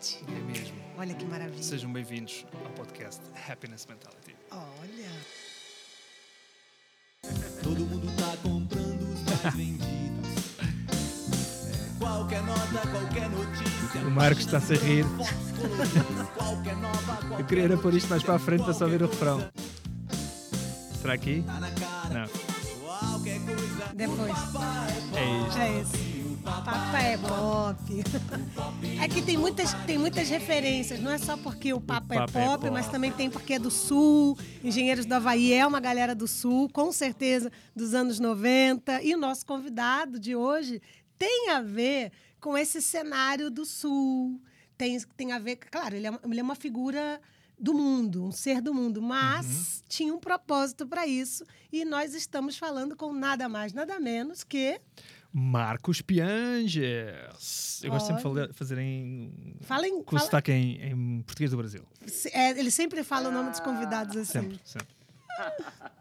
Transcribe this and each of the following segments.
É mesmo. Olha que maravilha. Sejam bem-vindos ao podcast Happiness Mentality. Olha. Todo mundo tá comprando os mais vendidos. É, qualquer nota, qualquer notícia. O Marcos está-se a rir. Qualquer nova, Eu queria era pôr isto mais para a frente para só ver o refrão. Será aqui? tá. Não. Qualquer coisa. Depois. É isto. É esse. Papa é pop. É que tem muitas, tem muitas referências. Não é só porque o Papa, é, Papa é pop, pop. mas também tem porque é do Sul. Engenheiros do Havaí é uma galera do Sul, com certeza, dos anos 90. E o nosso convidado de hoje tem a ver com esse cenário do Sul. Tem, tem a ver, claro, ele é, uma- ele é uma figura do mundo, um ser do mundo, mas tinha um propósito para isso. E nós estamos falando com nada mais, nada menos que. Marcos Pianges. Eu gosto sempre de fazer em. Fala em. Com fala- sotaque em, em português do Brasil. É, ele sempre fala o nome dos convidados assim. Sempre, sempre.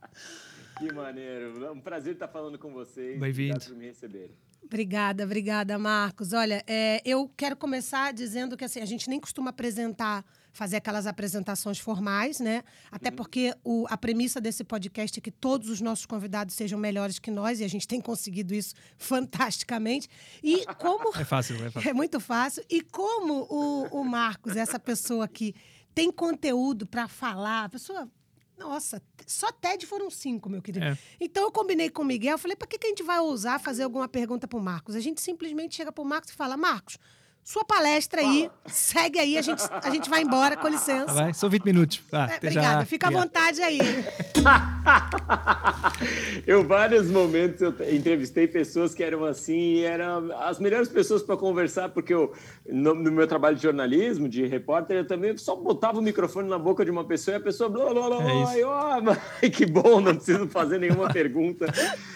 Que maneiro. É um prazer estar falando com vocês. Bem-vindo. Obrigado por me receberem. Obrigada, obrigada, Marcos. Olha, é, eu quero começar dizendo que assim, a gente nem costuma apresentar, fazer aquelas apresentações formais, né? Até porque o- a premissa desse podcast é que todos os nossos convidados sejam melhores que nós, e a gente tem conseguido isso fantasticamente. E como. É fácil, é fácil. É muito fácil. E como o, o Marcos, essa pessoa que tem conteúdo para falar, a pessoa. Nossa, só TED foram cinco, meu querido. É. Então eu combinei com o Miguel, falei, para que, que a gente vai ousar fazer alguma pergunta pro Marcos? A gente simplesmente chega pro Marcos e fala, Marcos, sua palestra aí, segue aí, a gente, a gente vai embora, com licença. Tá bem? São 20 minutos. Vá, É, obrigada, já. fica à vontade aí. Eu, vários momentos, eu te- entrevistei pessoas que eram assim, e eram as melhores pessoas para conversar, porque eu, no, no meu trabalho de jornalismo, de repórter, eu também só botava o microfone na boca de uma pessoa e a pessoa blá blá blá, É e ah, mas que bom, não preciso fazer nenhuma pergunta.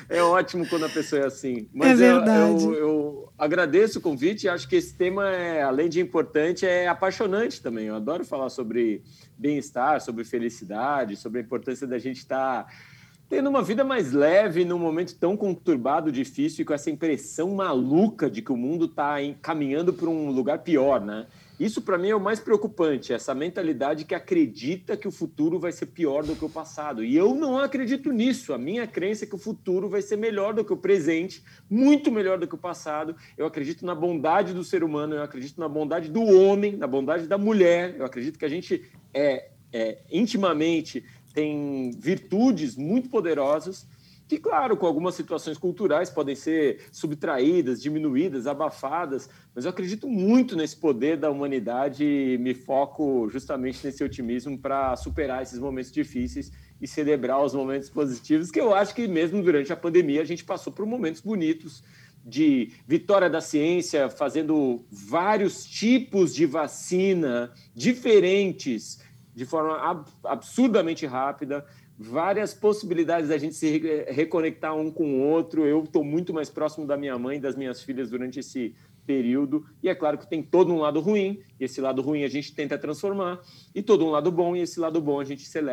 É ótimo quando a pessoa é assim. Mas É eu- verdade. Eu, eu agradeço o convite, acho que esse tema, é, além de importante, é apaixonante também. Eu adoro falar sobre bem-estar, sobre felicidade, sobre a importância da gente estar tendo uma vida mais leve num momento tão conturbado, difícil e com essa impressão maluca de que o mundo está caminhando para um lugar pior, né? Isso para mim é o mais preocupante, essa mentalidade que acredita que o futuro vai ser pior do que o passado. E eu não acredito nisso. A minha crença é que o futuro vai ser melhor do que o presente, muito melhor do que o passado. Eu acredito na bondade do ser humano, eu acredito na bondade do homem, na bondade da mulher. Eu acredito que a gente é, é intimamente tem virtudes muito poderosas que, claro, com algumas situações culturais podem ser subtraídas, diminuídas, abafadas, mas eu acredito muito nesse poder da humanidade e me foco justamente nesse otimismo para superar esses momentos difíceis e celebrar os momentos positivos, que eu acho que mesmo durante a pandemia a gente passou por momentos bonitos de vitória da ciência, fazendo vários tipos de vacina diferentes de forma ab- absurdamente rápida, várias possibilidades da gente se re- reconectar um com o outro. Eu estou muito mais próximo da minha mãe das minhas filhas durante esse período. E é claro que tem todo um lado ruim, e esse lado ruim a gente tenta transformar, e todo um lado bom, e esse lado bom a gente celebra.